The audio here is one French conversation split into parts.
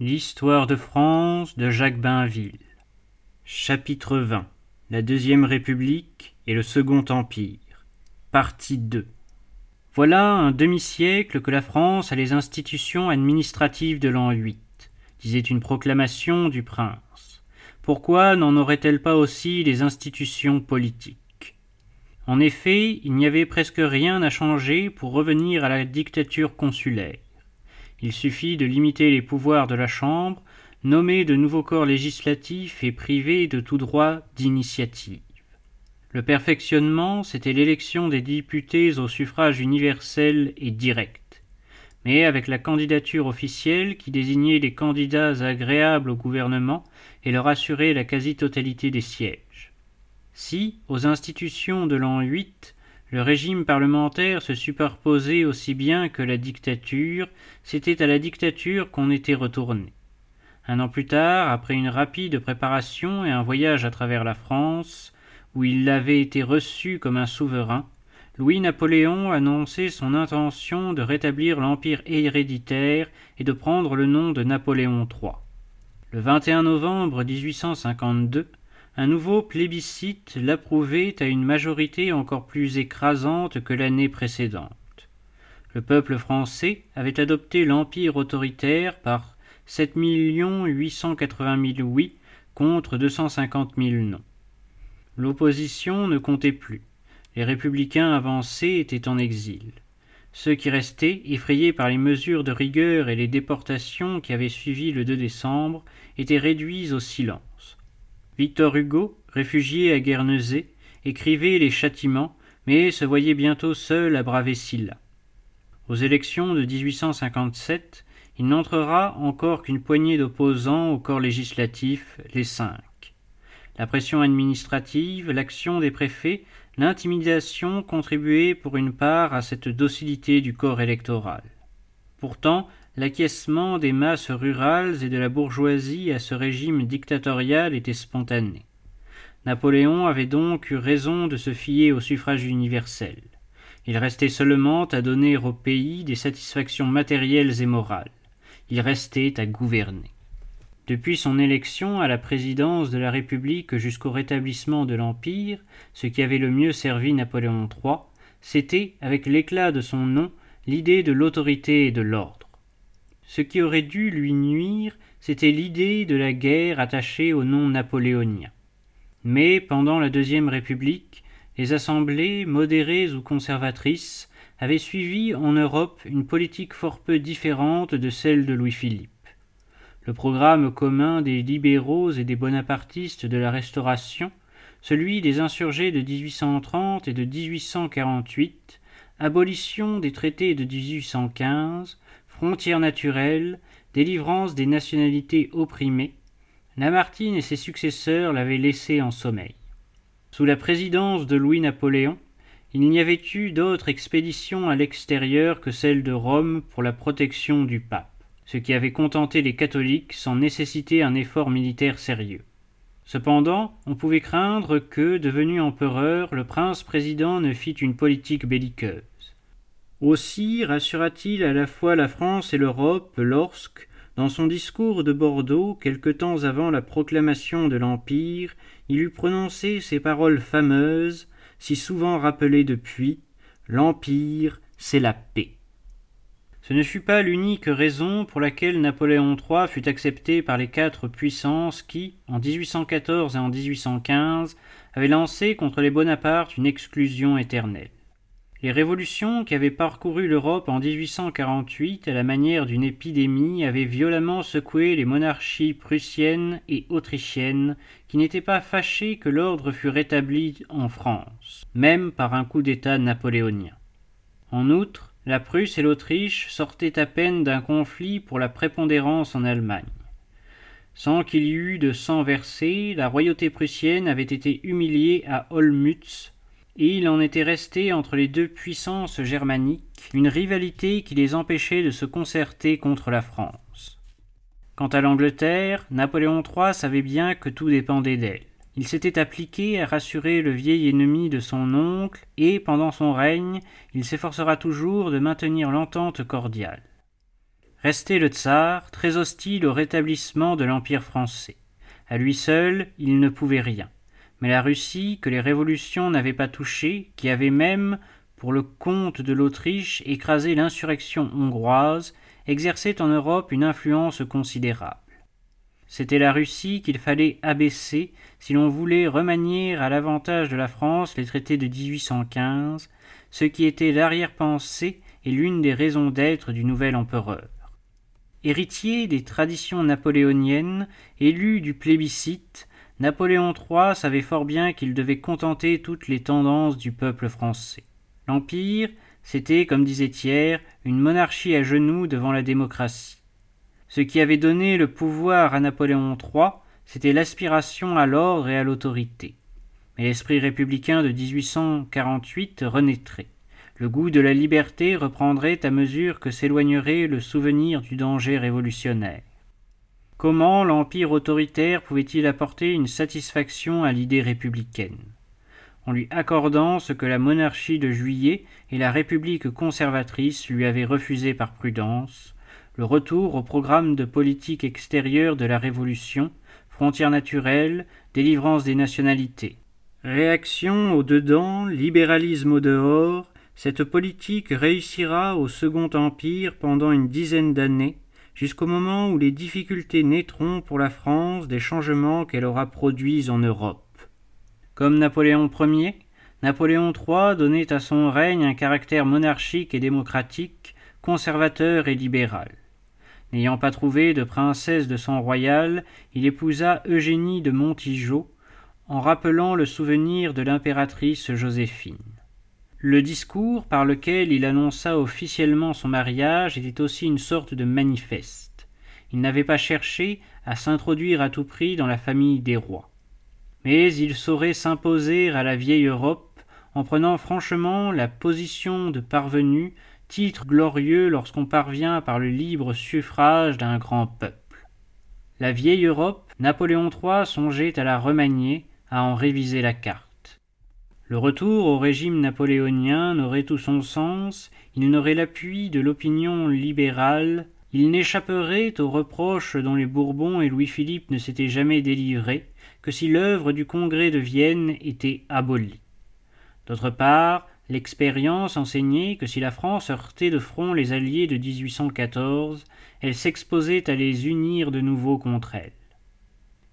L'histoire de France de Jacques Bainville. Chapitre 20 La Deuxième République et le Second Empire. Partie 2 Voilà un demi-siècle que la France a les institutions administratives de l'an 8, disait une proclamation du prince. Pourquoi n'en aurait-elle pas aussi les institutions politiques? En effet, il n'y avait presque rien à changer pour revenir à la dictature consulaire. Il suffit de limiter les pouvoirs de la Chambre, nommer de nouveaux corps législatifs et priver de tout droit d'initiative. Le perfectionnement, c'était l'élection des députés au suffrage universel et direct. Mais avec la candidature officielle qui désignait les candidats agréables au gouvernement et leur assurait la quasi-totalité des sièges. Si, aux institutions de l'an 8, le régime parlementaire se superposait aussi bien que la dictature, c'était à la dictature qu'on était retourné. Un an plus tard, après une rapide préparation et un voyage à travers la France, où il avait été reçu comme un souverain, Louis-Napoléon annonçait son intention de rétablir l'empire héréditaire et de prendre le nom de Napoléon III. Le 21 novembre 1852, un nouveau plébiscite l'approuvait à une majorité encore plus écrasante que l'année précédente. Le peuple français avait adopté l'empire autoritaire par sept huit cent quatre-vingt mille oui contre deux cent cinquante mille non. L'opposition ne comptait plus. Les républicains avancés étaient en exil. Ceux qui restaient, effrayés par les mesures de rigueur et les déportations qui avaient suivi le 2 décembre, étaient réduits au silence. Victor Hugo, réfugié à Guernesey, écrivait les châtiments, mais se voyait bientôt seul à braver Silla. Aux élections de 1857, il n'entrera encore qu'une poignée d'opposants au corps législatif, les cinq. La pression administrative, l'action des préfets, l'intimidation contribuaient pour une part à cette docilité du corps électoral. Pourtant, l'acquiescement des masses rurales et de la bourgeoisie à ce régime dictatorial était spontané. Napoléon avait donc eu raison de se fier au suffrage universel. Il restait seulement à donner au pays des satisfactions matérielles et morales. Il restait à gouverner. Depuis son élection à la présidence de la République jusqu'au rétablissement de l'Empire, ce qui avait le mieux servi Napoléon III, c'était, avec l'éclat de son nom, l'idée de l'autorité et de l'ordre. Ce qui aurait dû lui nuire, c'était l'idée de la guerre attachée au nom napoléonien. Mais pendant la Deuxième République, les assemblées, modérées ou conservatrices, avaient suivi en Europe une politique fort peu différente de celle de Louis-Philippe. Le programme commun des libéraux et des bonapartistes de la Restauration, celui des insurgés de 1830 et de 1848, abolition des traités de 1815, frontières naturelles, délivrance des nationalités opprimées, Lamartine et ses successeurs l'avaient laissé en sommeil. Sous la présidence de Louis-Napoléon, il n'y avait eu d'autre expédition à l'extérieur que celle de Rome pour la protection du pape, ce qui avait contenté les catholiques sans nécessiter un effort militaire sérieux. Cependant, on pouvait craindre que, devenu empereur, le prince président ne fît une politique belliqueuse. Aussi rassura-t-il à la fois la France et l'Europe lorsque, dans son discours de Bordeaux, quelque temps avant la proclamation de l'Empire, il eut prononcé ces paroles fameuses, si souvent rappelées depuis L'Empire, c'est la paix. Ce ne fut pas l'unique raison pour laquelle Napoléon III fut accepté par les quatre puissances qui, en 1814 et en 1815, avaient lancé contre les Bonaparte une exclusion éternelle. Les révolutions qui avaient parcouru l'Europe en 1848 à la manière d'une épidémie avaient violemment secoué les monarchies prussiennes et autrichiennes qui n'étaient pas fâchées que l'ordre fût rétabli en France, même par un coup d'État napoléonien. En outre, la Prusse et l'Autriche sortaient à peine d'un conflit pour la prépondérance en Allemagne. Sans qu'il y eût de sang versé, la royauté prussienne avait été humiliée à Olmütz et il en était resté entre les deux puissances germaniques une rivalité qui les empêchait de se concerter contre la France. Quant à l'Angleterre, Napoléon III savait bien que tout dépendait d'elle. Il s'était appliqué à rassurer le vieil ennemi de son oncle, et, pendant son règne, il s'efforcera toujours de maintenir l'entente cordiale. Restait le tsar, très hostile au rétablissement de l'Empire français. À lui seul, il ne pouvait rien. Mais la Russie, que les révolutions n'avaient pas touchée, qui avait même, pour le compte de l'Autriche, écrasé l'insurrection hongroise, exerçait en Europe une influence considérable. C'était la Russie qu'il fallait abaisser si l'on voulait remanier à l'avantage de la France les traités de 1815, ce qui était l'arrière-pensée et l'une des raisons d'être du nouvel empereur. Héritier des traditions napoléoniennes, élu du plébiscite, Napoléon III savait fort bien qu'il devait contenter toutes les tendances du peuple français. L'Empire, c'était, comme disait Thiers, une monarchie à genoux devant la démocratie. Ce qui avait donné le pouvoir à Napoléon III, c'était l'aspiration à l'ordre et à l'autorité. Mais l'esprit républicain de 1848 renaîtrait. Le goût de la liberté reprendrait à mesure que s'éloignerait le souvenir du danger révolutionnaire. Comment l'empire autoritaire pouvait-il apporter une satisfaction à l'idée républicaine? En lui accordant ce que la monarchie de juillet et la république conservatrice lui avaient refusé par prudence, le retour au programme de politique extérieure de la Révolution, frontières naturelles, délivrance des nationalités. Réaction au dedans, libéralisme au dehors, cette politique réussira au Second Empire pendant une dizaine d'années, jusqu'au moment où les difficultés naîtront pour la France des changements qu'elle aura produits en Europe. Comme Napoléon Ier, Napoléon III donnait à son règne un caractère monarchique et démocratique, conservateur et libéral. N'ayant pas trouvé de princesse de sang royal, il épousa Eugénie de Montijo, en rappelant le souvenir de l'impératrice Joséphine. Le discours par lequel il annonça officiellement son mariage était aussi une sorte de manifeste. Il n'avait pas cherché à s'introduire à tout prix dans la famille des rois mais il saurait s'imposer à la vieille Europe en prenant franchement la position de parvenu, titre glorieux lorsqu'on parvient par le libre suffrage d'un grand peuple. La vieille Europe, Napoléon III songeait à la remanier, à en réviser la carte. Le retour au régime napoléonien n'aurait tout son sens, il n'aurait l'appui de l'opinion libérale, il n'échapperait aux reproches dont les Bourbons et Louis-Philippe ne s'étaient jamais délivrés, que si l'œuvre du Congrès de Vienne était abolie. D'autre part, l'expérience enseignait que si la France heurtait de front les alliés de 1814, elle s'exposait à les unir de nouveau contre elle.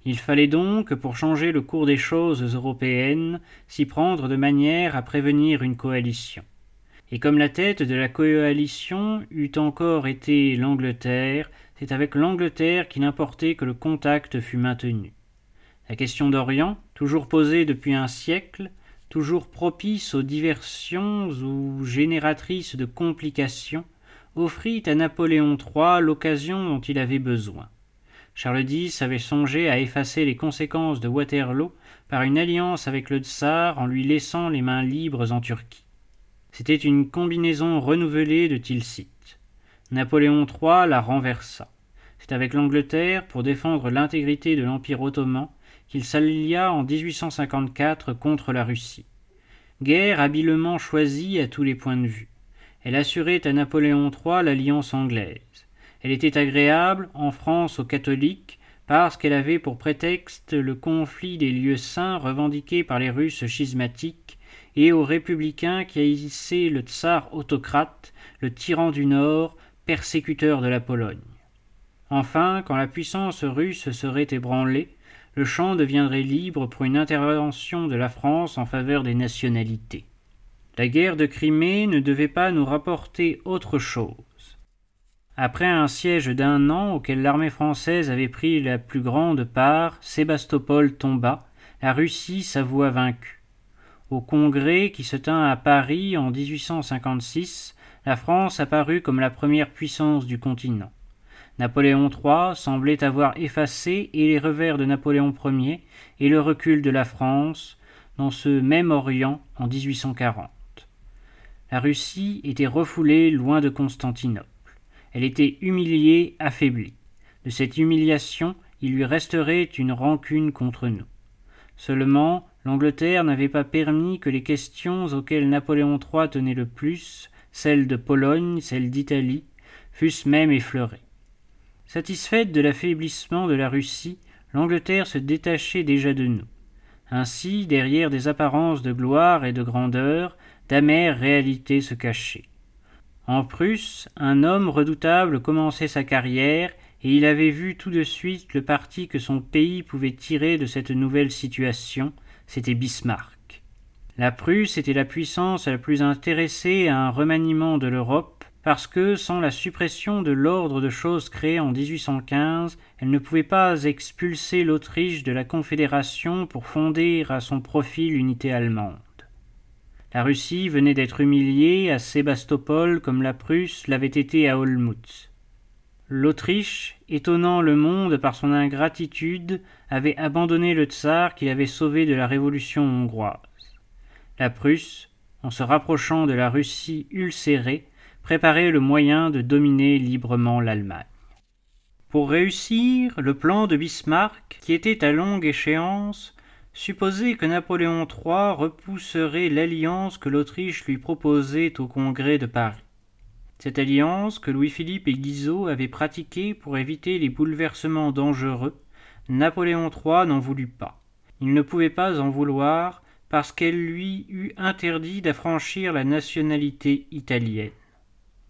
Il fallait donc, pour changer le cours des choses européennes, s'y prendre de manière à prévenir une coalition. Et comme la tête de la coalition eût encore été l'Angleterre, c'est avec l'Angleterre qu'il importait que le contact fût maintenu. La question d'Orient, toujours posée depuis un siècle, toujours propice aux diversions ou génératrice de complications, offrit à Napoléon III l'occasion dont il avait besoin. Charles X avait songé à effacer les conséquences de Waterloo par une alliance avec le tsar en lui laissant les mains libres en Turquie. C'était une combinaison renouvelée de Tilsit. Napoléon III la renversa. C'est avec l'Angleterre, pour défendre l'intégrité de l'Empire ottoman, qu'il s'allia en 1854 contre la Russie. Guerre habilement choisie à tous les points de vue. Elle assurait à Napoléon III l'alliance anglaise. Elle était agréable, en France, aux catholiques, parce qu'elle avait pour prétexte le conflit des lieux saints revendiqué par les Russes schismatiques, et aux républicains qui haïssaient le tsar autocrate, le tyran du Nord, persécuteur de la Pologne. Enfin, quand la puissance russe serait ébranlée, le champ deviendrait libre pour une intervention de la France en faveur des nationalités. La guerre de Crimée ne devait pas nous rapporter autre chose. Après un siège d'un an auquel l'armée française avait pris la plus grande part, Sébastopol tomba, la Russie s'avoua vaincue. Au congrès qui se tint à Paris en 1856, la France apparut comme la première puissance du continent. Napoléon III semblait avoir effacé et les revers de Napoléon Ier et le recul de la France dans ce même Orient en 1840. La Russie était refoulée loin de Constantinople. Elle était humiliée, affaiblie. De cette humiliation, il lui resterait une rancune contre nous. Seulement, l'Angleterre n'avait pas permis que les questions auxquelles Napoléon III tenait le plus, celles de Pologne, celles d'Italie, fussent même effleurés. Satisfaite de l'affaiblissement de la Russie, l'Angleterre se détachait déjà de nous. Ainsi, derrière des apparences de gloire et de grandeur, d'amères réalités se cachaient. En Prusse, un homme redoutable commençait sa carrière, et il avait vu tout de suite le parti que son pays pouvait tirer de cette nouvelle situation, c'était Bismarck. La Prusse était la puissance la plus intéressée à un remaniement de l'Europe, parce que, sans la suppression de l'ordre de choses créé en 1815, elle ne pouvait pas expulser l'Autriche de la Confédération pour fonder à son profit l'unité allemande. La Russie venait d'être humiliée à Sébastopol comme la Prusse l'avait été à Olmutz. L'Autriche, étonnant le monde par son ingratitude, avait abandonné le tsar qui l'avait sauvé de la révolution hongroise. La Prusse, en se rapprochant de la Russie ulcérée, préparait le moyen de dominer librement l'Allemagne. Pour réussir, le plan de Bismarck, qui était à longue échéance, supposait que Napoléon III repousserait l'alliance que l'Autriche lui proposait au Congrès de Paris. Cette alliance que Louis-Philippe et Guizot avaient pratiquée pour éviter les bouleversements dangereux, Napoléon III n'en voulut pas. Il ne pouvait pas en vouloir parce qu'elle lui eût interdit d'affranchir la nationalité italienne.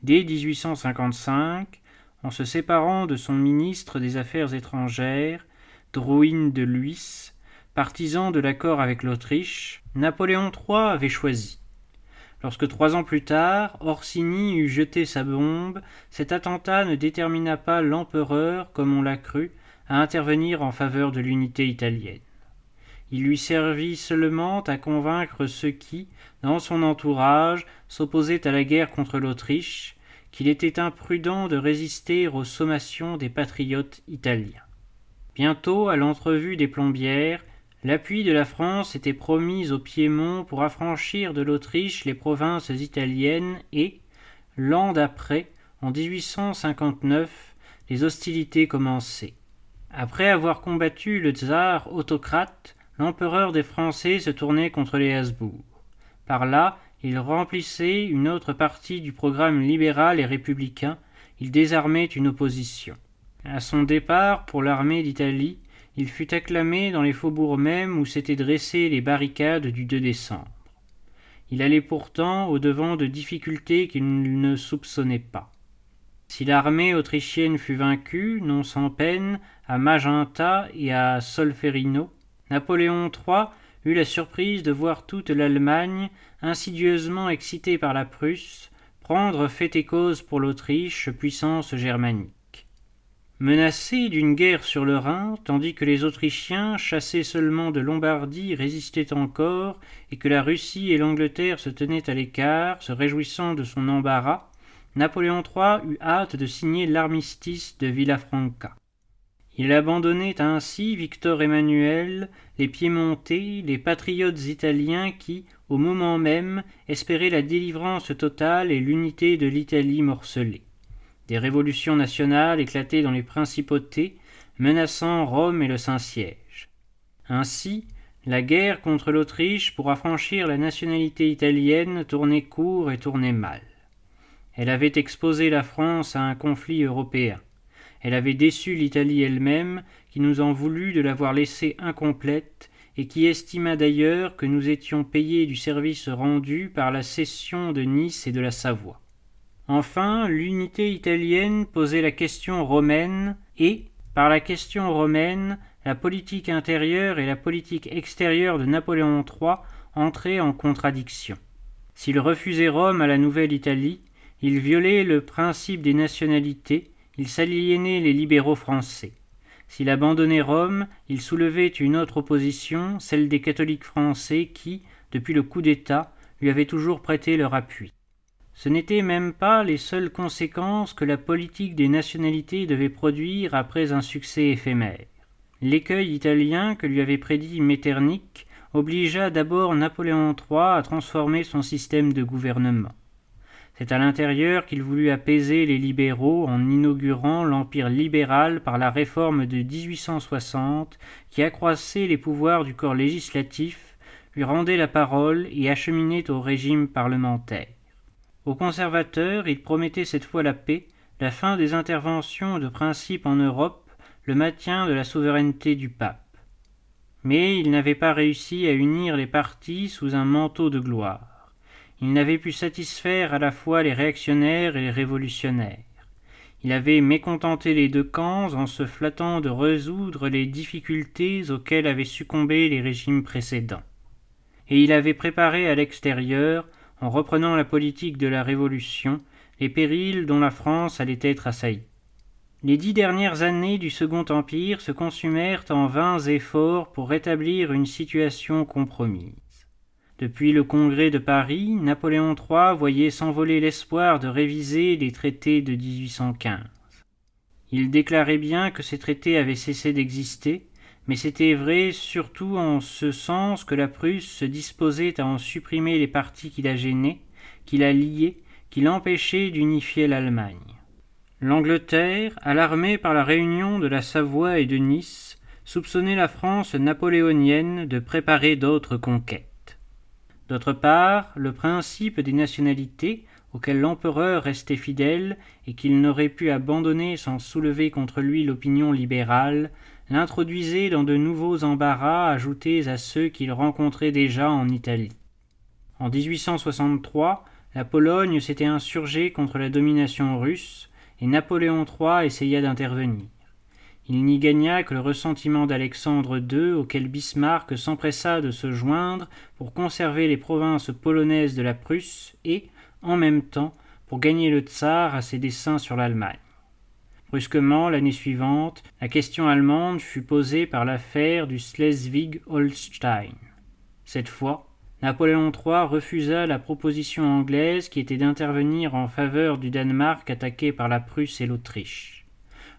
Dès 1855, en se séparant de son ministre des Affaires étrangères, Drouin de Lhuys, partisan de l'accord avec l'Autriche, Napoléon III avait choisi. Lorsque trois ans plus tard, Orsini eut jeté sa bombe, cet attentat ne détermina pas l'empereur, comme on l'a cru, à intervenir en faveur de l'unité italienne. Il lui servit seulement à convaincre ceux qui, dans son entourage, s'opposaient à la guerre contre l'Autriche, qu'il était imprudent de résister aux sommations des patriotes italiens. Bientôt, à l'entrevue des plombières, l'appui de la France était promis au Piémont pour affranchir de l'Autriche les provinces italiennes et, l'an d'après, en 1859, les hostilités commençaient. Après avoir combattu le tsar autocrate, l'empereur des Français se tournait contre les Habsbourg. Par là, il remplissait une autre partie du programme libéral et républicain, il désarmait une opposition. À son départ pour l'armée d'Italie, il fut acclamé dans les faubourgs mêmes où s'étaient dressées les barricades du 2 décembre. Il allait pourtant au-devant de difficultés qu'il ne soupçonnait pas. Si l'armée autrichienne fut vaincue, non sans peine, à Magenta et à Solferino, Napoléon III eut la surprise de voir toute l'Allemagne, insidieusement excitée par la Prusse, prendre fait et cause pour l'Autriche, puissance germanique. Menacée d'une guerre sur le Rhin, tandis que les Autrichiens, chassés seulement de Lombardie, résistaient encore, et que la Russie et l'Angleterre se tenaient à l'écart, se réjouissant de son embarras, Napoléon III eut hâte de signer l'armistice de Villafranca. Il abandonnait ainsi Victor Emmanuel, les Piémontais, les patriotes italiens qui, au moment même, espéraient la délivrance totale et l'unité de l'Italie morcelée. Des révolutions nationales éclataient dans les principautés, menaçant Rome et le Saint-Siège. Ainsi, la guerre contre l'Autriche pour affranchir la nationalité italienne tournait court et tournait mal. Elle avait exposé la France à un conflit européen. Elle avait déçu l'Italie elle-même, qui nous en voulut de l'avoir laissée incomplète, et qui estima d'ailleurs que nous étions payés du service rendu par la cession de Nice et de la Savoie. Enfin, l'unité italienne posait la question romaine, et, par la question romaine, la politique intérieure et la politique extérieure de Napoléon III entraient en contradiction. S'il refusait Rome à la Nouvelle-Italie, il violait le principe des nationalités, il s'aliénait les libéraux français. S'il abandonnait Rome, il soulevait une autre opposition, celle des catholiques français qui, depuis le coup d'État, lui avaient toujours prêté leur appui. Ce n'étaient même pas les seules conséquences que la politique des nationalités devait produire après un succès éphémère. L'écueil italien que lui avait prédit Metternich obligea d'abord Napoléon III à transformer son système de gouvernement. C'est à l'intérieur qu'il voulut apaiser les libéraux en inaugurant l'empire libéral par la réforme de 1860 qui accroissait les pouvoirs du corps législatif, lui rendait la parole et acheminait au régime parlementaire. Aux conservateurs, il promettait cette fois la paix, la fin des interventions de principe en Europe, le maintien de la souveraineté du pape. Mais il n'avait pas réussi à unir les partis sous un manteau de gloire. Il n'avait pu satisfaire à la fois les réactionnaires et les révolutionnaires. Il avait mécontenté les deux camps en se flattant de résoudre les difficultés auxquelles avaient succombé les régimes précédents. Et il avait préparé à l'extérieur, en reprenant la politique de la Révolution, les périls dont la France allait être assaillie. Les dix dernières années du Second Empire se consumèrent en vains efforts pour rétablir une situation compromise. Depuis le Congrès de Paris, Napoléon III voyait s'envoler l'espoir de réviser les traités de 1815. Il déclarait bien que ces traités avaient cessé d'exister, mais c'était vrai surtout en ce sens que la Prusse se disposait à en supprimer les parties qui la gênaient, qui la liaient, qui l'empêchaient d'unifier l'Allemagne. L'Angleterre, alarmée par la réunion de la Savoie et de Nice, soupçonnait la France napoléonienne de préparer d'autres conquêtes. D'autre part, le principe des nationalités, auquel l'empereur restait fidèle et qu'il n'aurait pu abandonner sans soulever contre lui l'opinion libérale, l'introduisait dans de nouveaux embarras ajoutés à ceux qu'il rencontrait déjà en Italie. En 1863, la Pologne s'était insurgée contre la domination russe et Napoléon III essaya d'intervenir. Il n'y gagna que le ressentiment d'Alexandre II auquel Bismarck s'empressa de se joindre pour conserver les provinces polonaises de la Prusse et, en même temps, pour gagner le tsar à ses desseins sur l'Allemagne. Brusquement, l'année suivante, la question allemande fut posée par l'affaire du Schleswig-Holstein. Cette fois, Napoléon III refusa la proposition anglaise qui était d'intervenir en faveur du Danemark attaqué par la Prusse et l'Autriche.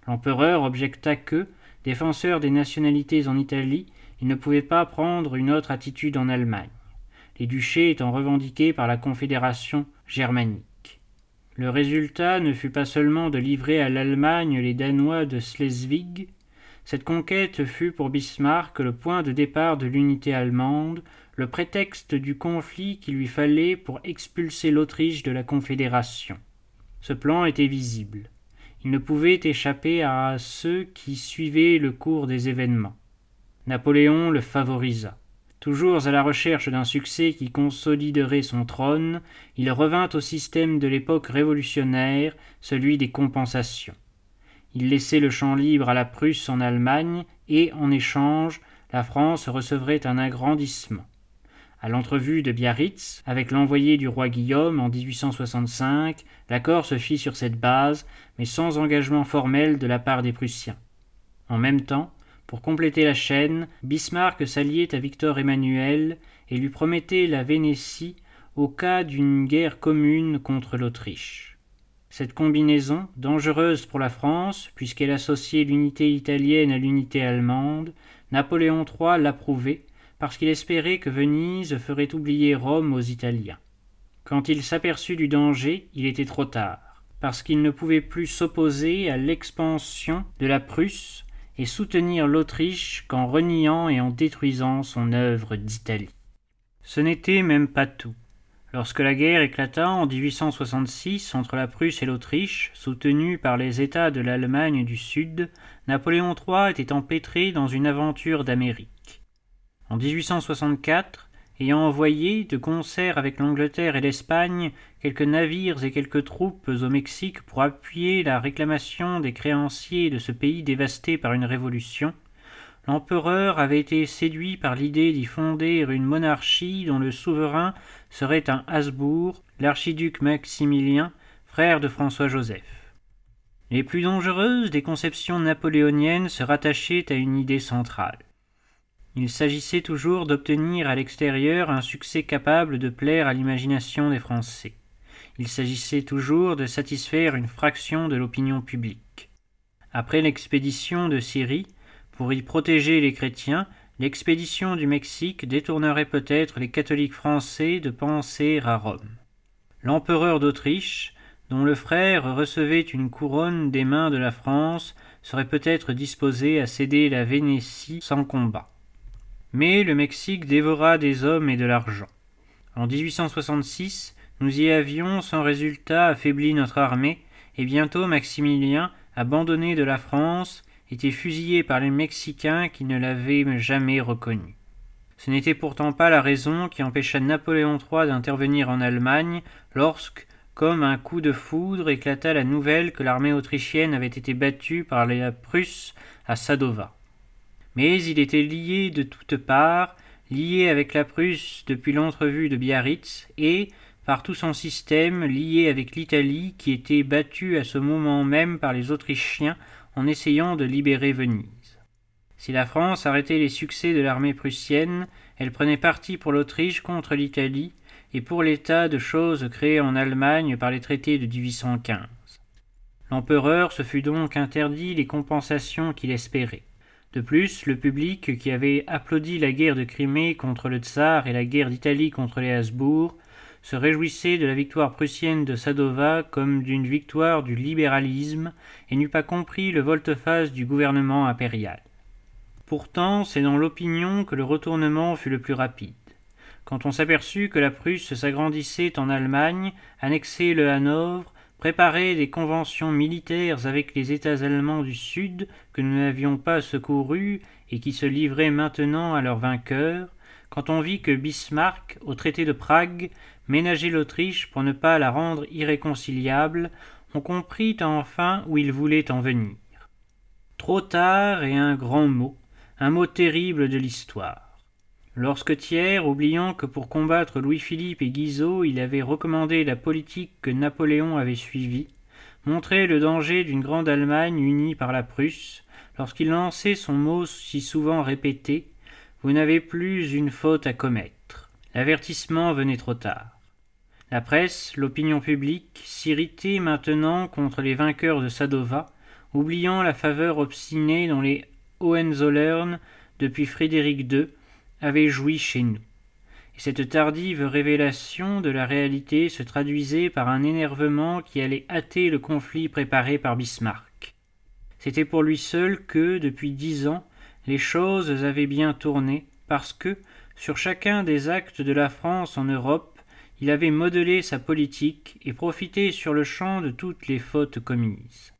L'empereur objecta que, défenseur des nationalités en Italie, il ne pouvait pas prendre une autre attitude en Allemagne, les duchés étant revendiqués par la Confédération germanique. Le résultat ne fut pas seulement de livrer à l'Allemagne les Danois de Schleswig, cette conquête fut pour Bismarck le point de départ de l'unité allemande, le prétexte du conflit qu'il lui fallait pour expulser l'Autriche de la Confédération. Ce plan était visible. Il ne pouvait échapper à ceux qui suivaient le cours des événements. Napoléon le favorisa. Toujours à la recherche d'un succès qui consoliderait son trône, il revint au système de l'époque révolutionnaire, celui des compensations. Il laissait le champ libre à la Prusse en Allemagne et, en échange, la France recevrait un agrandissement. À l'entrevue de Biarritz avec l'envoyé du roi Guillaume en 1865, l'accord se fit sur cette base, mais sans engagement formel de la part des Prussiens. En même temps, pour compléter la chaîne, Bismarck s'alliait à Victor Emmanuel et lui promettait la Vénétie au cas d'une guerre commune contre l'Autriche. Cette combinaison, dangereuse pour la France, puisqu'elle associait l'unité italienne à l'unité allemande, Napoléon III l'approuvait, parce qu'il espérait que Venise ferait oublier Rome aux Italiens. Quand il s'aperçut du danger, il était trop tard parce qu'il ne pouvait plus s'opposer à l'expansion de la Prusse et soutenir l'Autriche qu'en reniant et en détruisant son œuvre d'Italie. Ce n'était même pas tout. Lorsque la guerre éclata en 1866 entre la Prusse et l'Autriche, soutenue par les États de l'Allemagne du Sud, Napoléon III était empêtré dans une aventure d'Amérique. En 1864, ayant envoyé, de concert avec l'Angleterre et l'Espagne, quelques navires et quelques troupes au Mexique pour appuyer la réclamation des créanciers de ce pays dévasté par une révolution, l'empereur avait été séduit par l'idée d'y fonder une monarchie dont le souverain serait un Habsbourg, l'archiduc Maximilien, frère de François-Joseph. Les plus dangereuses des conceptions napoléoniennes se rattachaient à une idée centrale. Il s'agissait toujours d'obtenir à l'extérieur un succès capable de plaire à l'imagination des Français. Il s'agissait toujours de satisfaire une fraction de l'opinion publique. Après l'expédition de Syrie, pour y protéger les chrétiens, l'expédition du Mexique détournerait peut-être les catholiques français de penser à Rome. L'empereur d'Autriche, dont le frère recevait une couronne des mains de la France, serait peut-être disposé à céder la Vénétie sans combat. Mais le Mexique dévora des hommes et de l'argent. En 1866, nous y avions sans résultat affaibli notre armée, et bientôt Maximilien, abandonné de la France, était fusillé par les Mexicains qui ne l'avaient jamais reconnu. Ce n'était pourtant pas la raison qui empêcha Napoléon III d'intervenir en Allemagne lorsque, comme un coup de foudre, éclata la nouvelle que l'armée autrichienne avait été battue par la Prusse à Sadova. Mais il était lié de toutes parts, lié avec la Prusse depuis l'entrevue de Biarritz, et, par tout son système, lié avec l'Italie qui était battue à ce moment même par les Autrichiens en essayant de libérer Venise. Si la France arrêtait les succès de l'armée prussienne, elle prenait parti pour l'Autriche contre l'Italie et pour l'état de choses créé en Allemagne par les traités de 1815. L'empereur se fut donc interdit les compensations qu'il espérait. De plus, le public qui avait applaudi la guerre de Crimée contre le tsar et la guerre d'Italie contre les Habsbourg se réjouissait de la victoire prussienne de Sadova comme d'une victoire du libéralisme et n'eût pas compris le volte-face du gouvernement impérial. Pourtant, c'est dans l'opinion que le retournement fut le plus rapide. Quand on s'aperçut que la Prusse s'agrandissait en Allemagne, annexait le Hanovre, préparait des conventions militaires avec les États allemands du Sud que nous n'avions pas secourus et qui se livraient maintenant à leurs vainqueurs, quand on vit que Bismarck, au traité de Prague, ménageait l'Autriche pour ne pas la rendre irréconciliable, on comprit enfin où il voulait en venir. Trop tard et un grand mot, un mot terrible de l'histoire. Lorsque Thiers, oubliant que pour combattre Louis-Philippe et Guizot il avait recommandé la politique que Napoléon avait suivie, montrait le danger d'une grande Allemagne unie par la Prusse, lorsqu'il lançait son mot si souvent répété Vous n'avez plus une faute à commettre. L'avertissement venait trop tard. La presse, l'opinion publique, s'irritait maintenant contre les vainqueurs de Sadova, oubliant la faveur obstinée dont les Hohenzollern, depuis Frédéric II, avaient joui chez nous. Et cette tardive révélation de la réalité se traduisait par un énervement qui allait hâter le conflit préparé par Bismarck. C'était pour lui seul que, depuis dix ans, les choses avaient bien tourné, parce que, sur chacun des actes de la France en Europe, il avait modelé sa politique et profité sur le champ de toutes les fautes commises.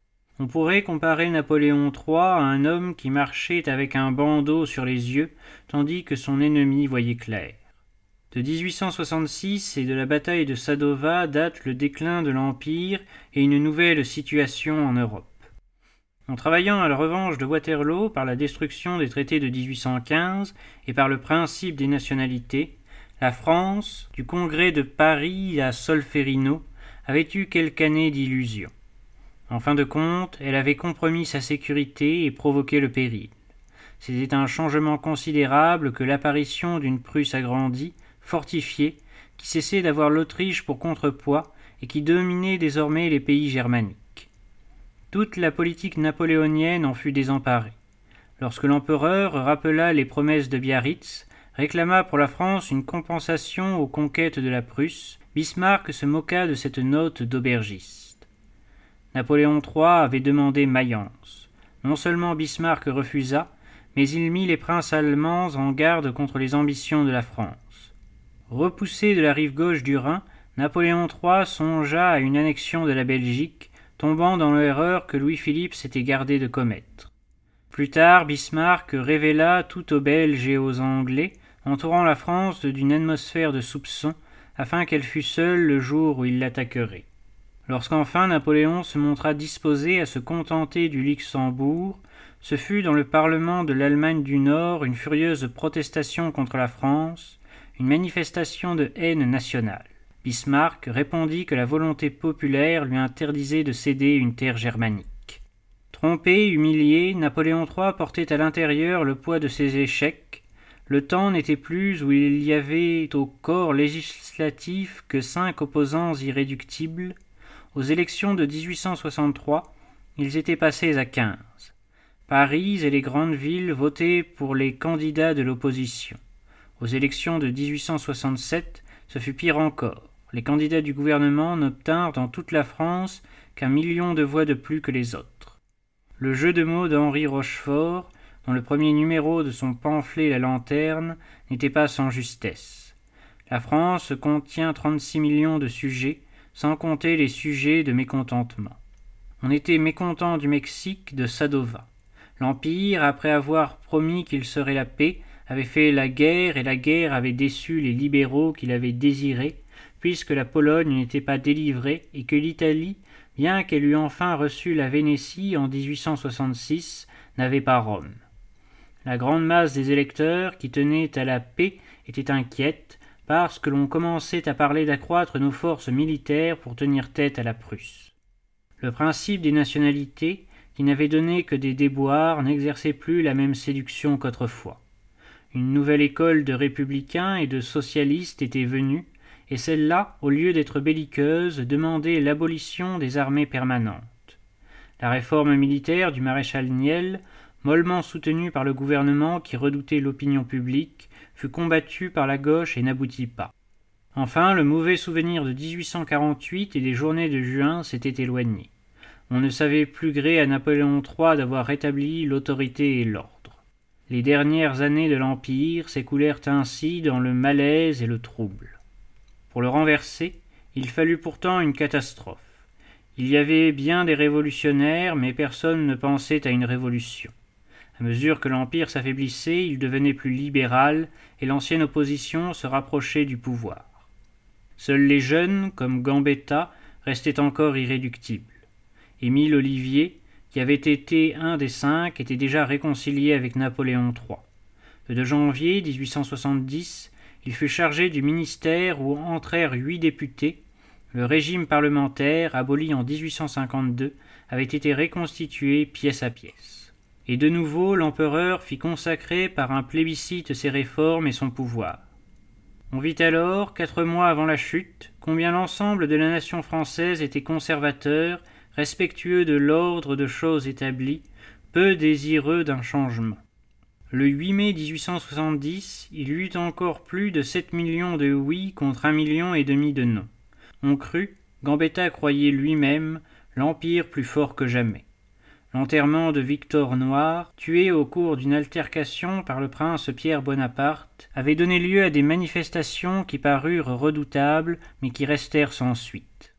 On pourrait comparer Napoléon III à un homme qui marchait avec un bandeau sur les yeux, tandis que son ennemi voyait clair. De 1866 et de la bataille de Sadova date le déclin de l'Empire et une nouvelle situation en Europe. En travaillant à la revanche de Waterloo par la destruction des traités de 1815 et par le principe des nationalités, la France, du congrès de Paris à Solferino, avait eu quelques années d'illusion. En fin de compte, elle avait compromis sa sécurité et provoqué le péril. C'était un changement considérable que l'apparition d'une Prusse agrandie, fortifiée, qui cessait d'avoir l'Autriche pour contrepoids et qui dominait désormais les pays germaniques. Toute la politique napoléonienne en fut désemparée. Lorsque l'empereur rappela les promesses de Biarritz, réclama pour la France une compensation aux conquêtes de la Prusse, Bismarck se moqua de cette note d'aubergiste. Napoléon III avait demandé Mayence. Non seulement Bismarck refusa, mais il mit les princes allemands en garde contre les ambitions de la France. Repoussé de la rive gauche du Rhin, Napoléon III songea à une annexion de la Belgique, tombant dans l'erreur que Louis-Philippe s'était gardé de commettre. Plus tard, Bismarck révéla tout aux Belges et aux Anglais, entourant la France d'une atmosphère de soupçon, afin qu'elle fût seule le jour où il l'attaquerait. Lorsqu'enfin Napoléon se montra disposé à se contenter du Luxembourg, ce fut dans le Parlement de l'Allemagne du Nord une furieuse protestation contre la France, une manifestation de haine nationale. Bismarck répondit que la volonté populaire lui interdisait de céder une terre germanique. Trompé, humilié, Napoléon III portait à l'intérieur le poids de ses échecs. Le temps n'était plus où il y avait au corps législatif que cinq opposants irréductibles, aux élections de 1863, ils étaient passés à quinze. Paris et les grandes villes votaient pour les candidats de l'opposition. Aux élections de 1867, ce fut pire encore. Les candidats du gouvernement n'obtinrent dans toute la France qu'un million de voix de plus que les autres. Le jeu de mots d'Henri Rochefort, dont le premier numéro de son pamphlet La Lanterne n'était pas sans justesse. La France contient 36 millions de sujets, sans compter les sujets de mécontentement. On était mécontent du Mexique de Sadova. L'Empire, après avoir promis qu'il serait la paix, avait fait la guerre et la guerre avait déçu les libéraux qu'il avait désirés, puisque la Pologne n'était pas délivrée et que l'Italie, bien qu'elle eût enfin reçu la Vénétie en 1866, n'avait pas Rome. La grande masse des électeurs qui tenaient à la paix était inquiète parce que l'on commençait à parler d'accroître nos forces militaires pour tenir tête à la Prusse. Le principe des nationalités, qui n'avait donné que des déboires, n'exerçait plus la même séduction qu'autrefois. Une nouvelle école de républicains et de socialistes était venue, et celle-là, au lieu d'être belliqueuse, demandait l'abolition des armées permanentes. La réforme militaire du maréchal Niel, mollement soutenue par le gouvernement qui redoutait l'opinion publique, fut combattue par la gauche et n'aboutit pas. Enfin, le mauvais souvenir de 1848 et des journées de juin s'était éloigné. On ne savait plus gré à Napoléon III d'avoir rétabli l'autorité et l'ordre. Les dernières années de l'Empire s'écoulèrent ainsi dans le malaise et le trouble. Pour le renverser, il fallut pourtant une catastrophe. Il y avait bien des révolutionnaires, mais personne ne pensait à une révolution. Mesure que l'Empire s'affaiblissait, il devenait plus libéral, et l'ancienne opposition se rapprochait du pouvoir. Seuls les jeunes, comme Gambetta, restaient encore irréductibles. Émile Olivier, qui avait été un des cinq, était déjà réconcilié avec Napoléon III. Le 2 janvier 1870, il fut chargé du ministère où entrèrent huit députés. Le régime parlementaire, aboli en 1852, avait été reconstitué pièce à pièce. Et de nouveau l'empereur fit consacrer par un plébiscite ses réformes et son pouvoir. On vit alors, quatre mois avant la chute, combien l'ensemble de la nation française était conservateur, respectueux de l'ordre de choses établies, peu désireux d'un changement. Le 8 mai 1870, il y eut encore plus de sept millions de oui contre un million et demi de non. On crut, Gambetta croyait lui-même, l'Empire plus fort que jamais. L'enterrement de Victor Noir, tué au cours d'une altercation par le prince Pierre Bonaparte, avait donné lieu à des manifestations qui parurent redoutables, mais qui restèrent sans suite.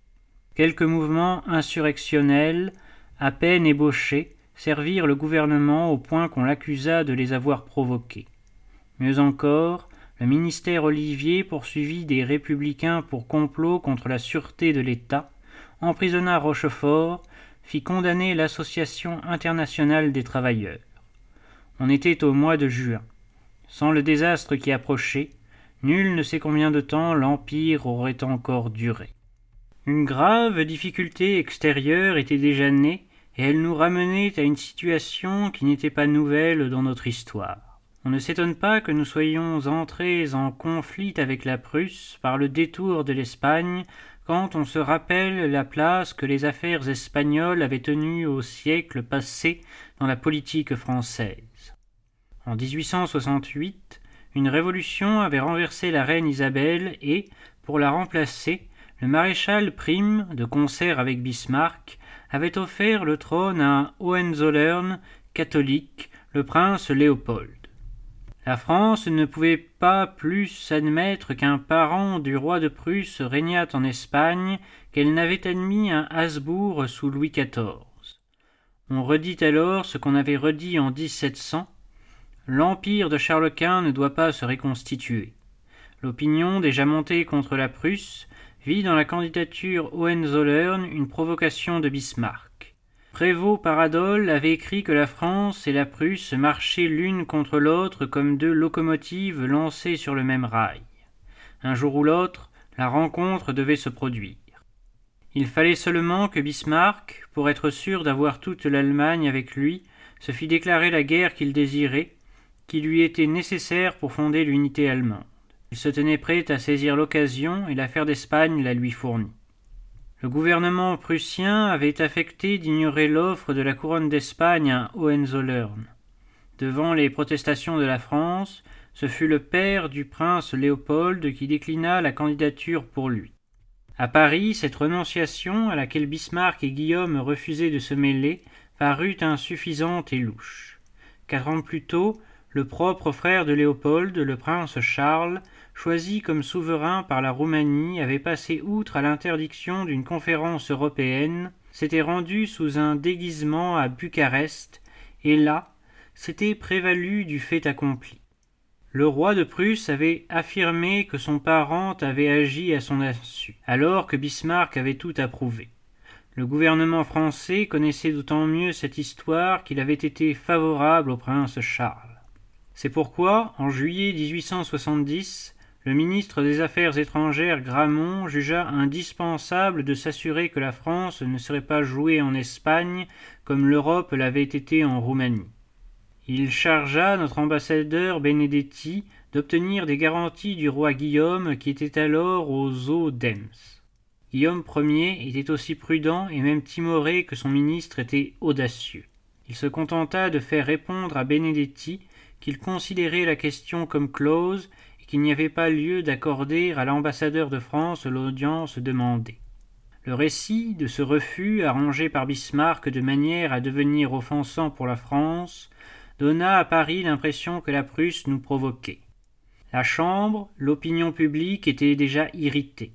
Quelques mouvements insurrectionnels, à peine ébauchés, servirent le gouvernement au point qu'on l'accusa de les avoir provoqués. Mieux encore, le ministère Olivier poursuivit des républicains pour complot contre la sûreté de l'État, emprisonna Rochefort, fit condamner l'Association internationale des travailleurs. On était au mois de juin. Sans le désastre qui approchait, nul ne sait combien de temps l'Empire aurait encore duré. Une grave difficulté extérieure était déjà née et elle nous ramenait à une situation qui n'était pas nouvelle dans notre histoire. On ne s'étonne pas que nous soyons entrés en conflit avec la Prusse par le détour de l'Espagne quand on se rappelle la place que les affaires espagnoles avaient tenue au siècle passé dans la politique française. En 1868, une révolution avait renversé la reine Isabelle et, pour la remplacer, le maréchal Prime, de concert avec Bismarck, avait offert le trône à Hohenzollern, catholique, le prince Léopold. La France ne pouvait pas plus admettre qu'un parent du roi de Prusse régnât en Espagne qu'elle n'avait admis un Habsbourg sous Louis XIV. On redit alors ce qu'on avait redit en 1700 L'empire de Charles Quint ne doit pas se reconstituer. L'opinion déjà montée contre la Prusse vit dans la candidature Hohenzollern une provocation de Bismarck. Prévost Paradol avait écrit que la France et la Prusse marchaient l'une contre l'autre comme deux locomotives lancées sur le même rail. Un jour ou l'autre, la rencontre devait se produire. Il fallait seulement que Bismarck, pour être sûr d'avoir toute l'Allemagne avec lui, se fît déclarer la guerre qu'il désirait, qui lui était nécessaire pour fonder l'unité allemande. Il se tenait prêt à saisir l'occasion et l'affaire d'Espagne la lui fournit. Le gouvernement prussien avait affecté d'ignorer l'offre de la couronne d'Espagne à Hohenzollern. Devant les protestations de la France, ce fut le père du prince Léopold qui déclina la candidature pour lui. À Paris, cette renonciation, à laquelle Bismarck et Guillaume refusaient de se mêler, parut insuffisante et louche. Quatre ans plus tôt, le propre frère de Léopold, le prince Charles, choisi comme souverain par la Roumanie, avait passé outre à l'interdiction d'une conférence européenne s'était rendu sous un déguisement à Bucarest, et là s'était prévalu du fait accompli. Le roi de Prusse avait affirmé que son parent avait agi à son insu, alors que Bismarck avait tout approuvé. Le gouvernement français connaissait d'autant mieux cette histoire qu'il avait été favorable au prince Charles. C'est pourquoi, en juillet 1870, le ministre des Affaires étrangères Gramont jugea indispensable de s'assurer que la France ne serait pas jouée en Espagne comme l'Europe l'avait été en Roumanie. Il chargea notre ambassadeur Benedetti d'obtenir des garanties du roi Guillaume qui était alors aux eaux d'Ems. Guillaume Ier était aussi prudent et même timoré que son ministre était audacieux. Il se contenta de faire répondre à Benedetti qu'il considérait la question comme close et qu'il n'y avait pas lieu d'accorder à l'ambassadeur de France l'audience demandée. Le récit de ce refus, arrangé par Bismarck de manière à devenir offensant pour la France, donna à Paris l'impression que la Prusse nous provoquait. La Chambre, l'opinion publique était déjà irritée.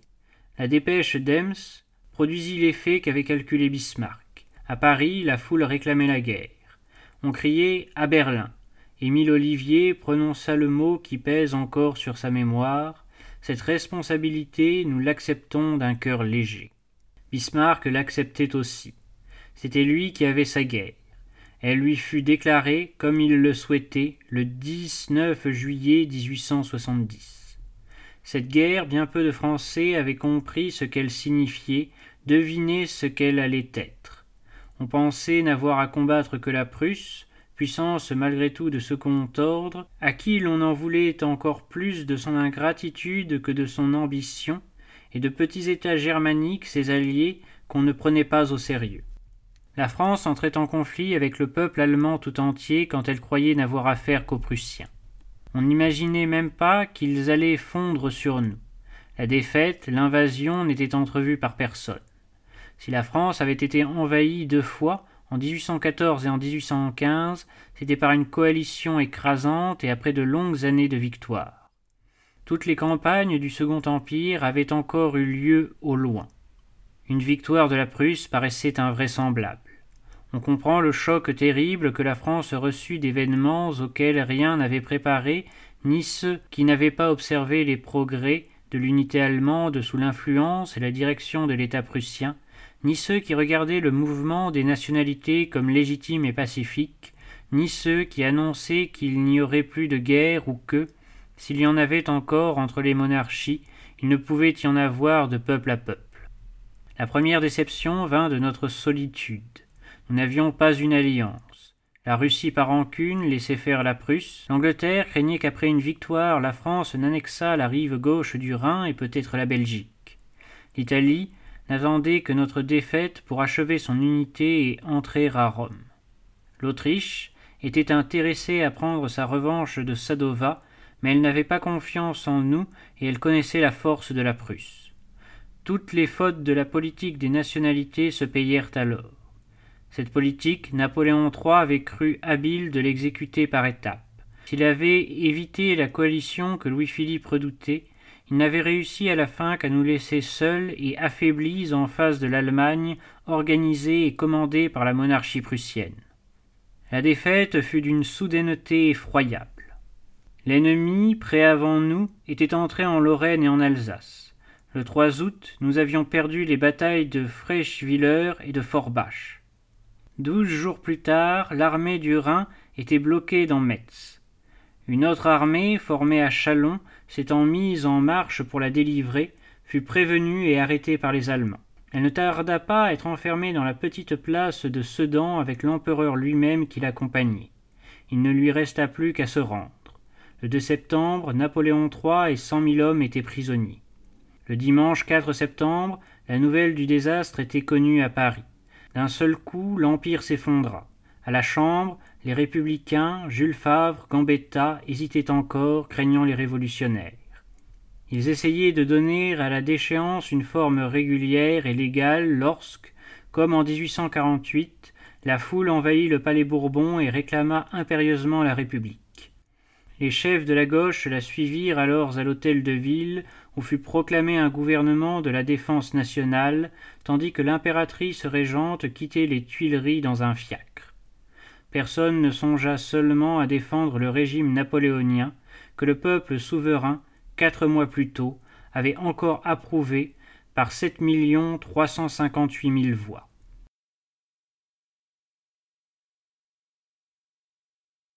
La dépêche d'Ems produisit l'effet qu'avait calculé Bismarck. À Paris, la foule réclamait la guerre. On criait à Berlin. Émile Olivier prononça le mot qui pèse encore sur sa mémoire. Cette responsabilité, nous l'acceptons d'un cœur léger. Bismarck l'acceptait aussi. C'était lui qui avait sa guerre. Elle lui fut déclarée, comme il le souhaitait, le 19 juillet 1870. Cette guerre, bien peu de Français avaient compris ce qu'elle signifiait, deviné ce qu'elle allait être. On pensait n'avoir à combattre que la Prusse, puissance malgré tout de second ordre, à qui l'on en voulait encore plus de son ingratitude que de son ambition, et de petits États germaniques, ses alliés, qu'on ne prenait pas au sérieux. La France entrait en conflit avec le peuple allemand tout entier quand elle croyait n'avoir affaire qu'aux Prussiens. On n'imaginait même pas qu'ils allaient fondre sur nous. La défaite, l'invasion n'étaient entrevues par personne. Si la France avait été envahie deux fois, en 1814 et en 1815, c'était par une coalition écrasante et après de longues années de victoire. Toutes les campagnes du Second Empire avaient encore eu lieu au loin. Une victoire de la Prusse paraissait invraisemblable. On comprend le choc terrible que la France reçut d'événements auxquels rien n'avait préparé, ni ceux qui n'avaient pas observé les progrès de l'unité allemande sous l'influence et la direction de l'État prussien, ni ceux qui regardaient le mouvement des nationalités comme légitime et pacifique, ni ceux qui annonçaient qu'il n'y aurait plus de guerre ou que, s'il y en avait encore entre les monarchies, il ne pouvait y en avoir de peuple à peuple. La première déception vint de notre solitude. Nous n'avions pas une alliance. La Russie par rancune laissait faire la Prusse. L'Angleterre craignait qu'après une victoire, la France n'annexât la rive gauche du Rhin et peut-être la Belgique. L'Italie n'attendait que notre défaite pour achever son unité et entrer à Rome. L'Autriche était intéressée à prendre sa revanche de Sadova, mais elle n'avait pas confiance en nous et elle connaissait la force de la Prusse. Toutes les fautes de la politique des nationalités se payèrent alors. Cette politique, Napoléon III avait cru habile de l'exécuter par étapes. S'il avait évité la coalition que Louis-Philippe redoutait, il n'avait réussi à la fin qu'à nous laisser seuls et affaiblis en face de l'Allemagne, organisée et commandée par la monarchie prussienne. La défaite fut d'une soudaineté effroyable. L'ennemi, prêt avant nous, était entré en Lorraine et en Alsace. Le 3 août, nous avions perdu les batailles de Freischwiller et de Forbach. Douze jours plus tard, l'armée du Rhin était bloquée dans Metz. Une autre armée, formée à Chalon, s'étant mise en marche pour la délivrer, fut prévenue et arrêtée par les Allemands. Elle ne tarda pas à être enfermée dans la petite place de Sedan avec l'empereur lui-même qui l'accompagnait. Il ne lui resta plus qu'à se rendre. Le 2 septembre, Napoléon III et cent mille hommes étaient prisonniers. Le dimanche 4 septembre, la nouvelle du désastre était connue à Paris. D'un seul coup, l'Empire s'effondra. À la Chambre, les républicains, Jules Favre, Gambetta hésitaient encore, craignant les révolutionnaires. Ils essayaient de donner à la déchéance une forme régulière et légale lorsque, comme en 1848, la foule envahit le palais Bourbon et réclama impérieusement la République. Les chefs de la gauche la suivirent alors à l'hôtel de ville, où fut proclamé un gouvernement de la défense nationale, tandis que l'impératrice régente quittait les Tuileries dans un fiacre. Personne ne songea seulement à défendre le régime napoléonien que le peuple souverain, quatre mois plus tôt, avait encore approuvé par sept millions trois cent cinquante-huit mille voix.